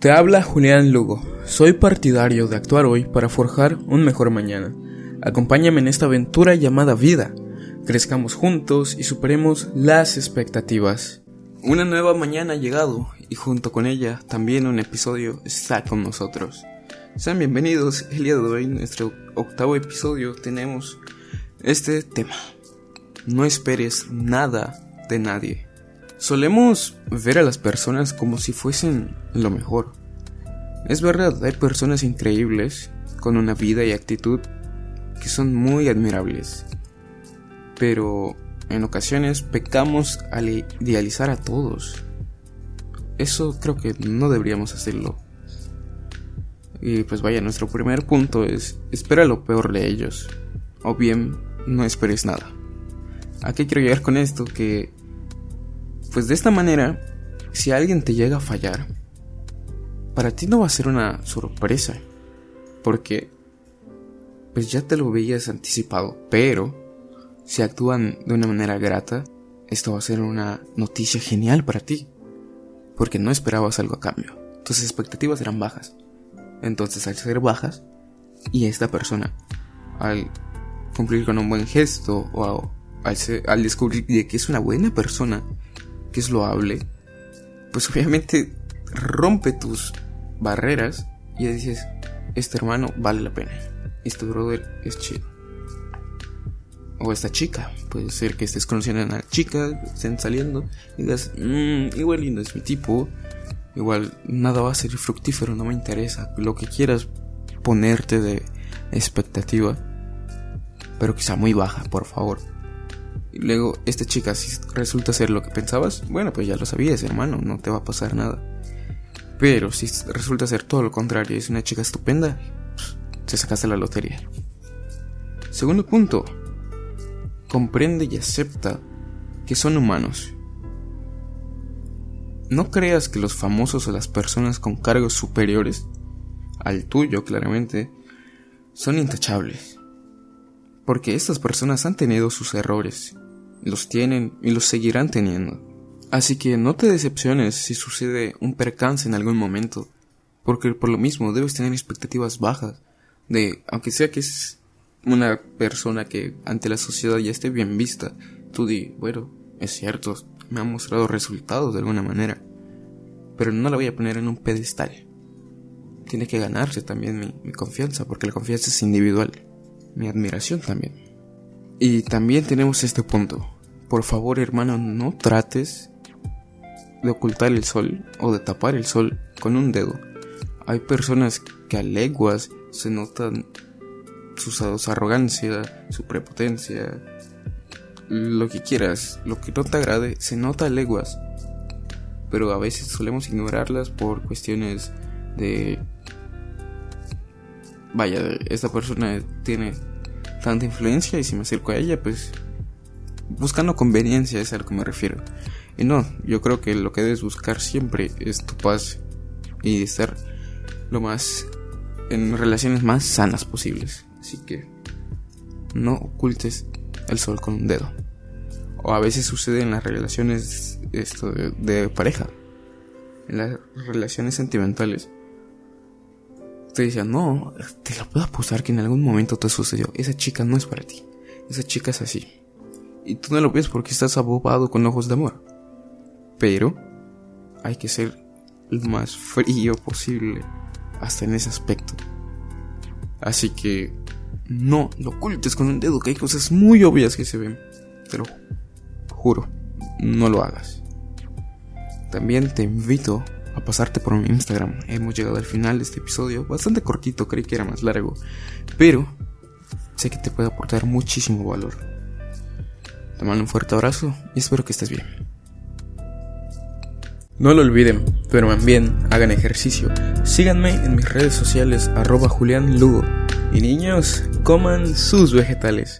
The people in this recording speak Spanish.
Te habla Julián Lugo. Soy partidario de actuar hoy para forjar un mejor mañana. Acompáñame en esta aventura llamada vida. Crezcamos juntos y superemos las expectativas. Una nueva mañana ha llegado y junto con ella también un episodio está con nosotros. Sean bienvenidos, el día de hoy, en nuestro octavo episodio, tenemos este tema. No esperes nada de nadie. Solemos ver a las personas como si fuesen lo mejor. Es verdad, hay personas increíbles, con una vida y actitud que son muy admirables. Pero en ocasiones pecamos al idealizar a todos. Eso creo que no deberíamos hacerlo. Y pues vaya, nuestro primer punto es espera lo peor de ellos. O bien, no esperes nada. ¿A qué quiero llegar con esto? Que pues de esta manera, si alguien te llega a fallar, para ti no va a ser una sorpresa, porque pues ya te lo veías anticipado, pero si actúan de una manera grata, esto va a ser una noticia genial para ti, porque no esperabas algo a cambio, tus expectativas eran bajas. Entonces al ser bajas, y esta persona, al cumplir con un buen gesto o al, descubrir que es una buena persona, que es loable, pues obviamente rompe tus barreras y dices, este hermano vale la pena, este brother es chido. O esta chica, puede ser que estés conociendo a una chica, estén saliendo y digas, mmm, igual lindo es mi tipo, igual nada va a ser fructífero, no me interesa, lo que quieras ponerte de expectativa, pero quizá muy baja, por favor. Y luego, esta chica, si resulta ser lo que pensabas, bueno, pues ya lo sabías, hermano, no te va a pasar nada. Pero si resulta ser todo lo contrario, es una chica estupenda, se sacaste la lotería. Segundo punto, comprende y acepta que son humanos. No creas que los famosos o las personas con cargos superiores, al tuyo claramente, son intachables. Porque estas personas han tenido sus errores los tienen y los seguirán teniendo. Así que no te decepciones si sucede un percance en algún momento, porque por lo mismo debes tener expectativas bajas de, aunque sea que es una persona que ante la sociedad ya esté bien vista, tú di, bueno, es cierto, me ha mostrado resultados de alguna manera, pero no la voy a poner en un pedestal. Tiene que ganarse también mi, mi confianza, porque la confianza es individual, mi admiración también. Y también tenemos este punto. Por favor, hermano, no trates de ocultar el sol o de tapar el sol con un dedo. Hay personas que a leguas se notan su, su arrogancia, su prepotencia, lo que quieras, lo que no te agrade, se nota a leguas. Pero a veces solemos ignorarlas por cuestiones de... Vaya, esta persona tiene tanta influencia y si me acerco a ella, pues buscando conveniencia es a lo que me refiero. Y no, yo creo que lo que debes buscar siempre es tu paz y estar lo más en relaciones más sanas posibles. Así que no ocultes el sol con un dedo. O a veces sucede en las relaciones esto de, de pareja, en las relaciones sentimentales te decían, no, te lo puedo apostar que en algún momento te sucedió. Esa chica no es para ti. Esa chica es así. Y tú no lo ves porque estás abobado con ojos de amor. Pero hay que ser lo más frío posible hasta en ese aspecto. Así que no lo ocultes con un dedo, que hay cosas muy obvias que se ven. Te lo juro, no lo hagas. También te invito pasarte por mi Instagram. Hemos llegado al final de este episodio, bastante cortito, creí que era más largo, pero sé que te puede aportar muchísimo valor. Te mando un fuerte abrazo y espero que estés bien. No lo olviden, pero también hagan ejercicio. Síganme en mis redes sociales arroba Julián. Y niños, coman sus vegetales.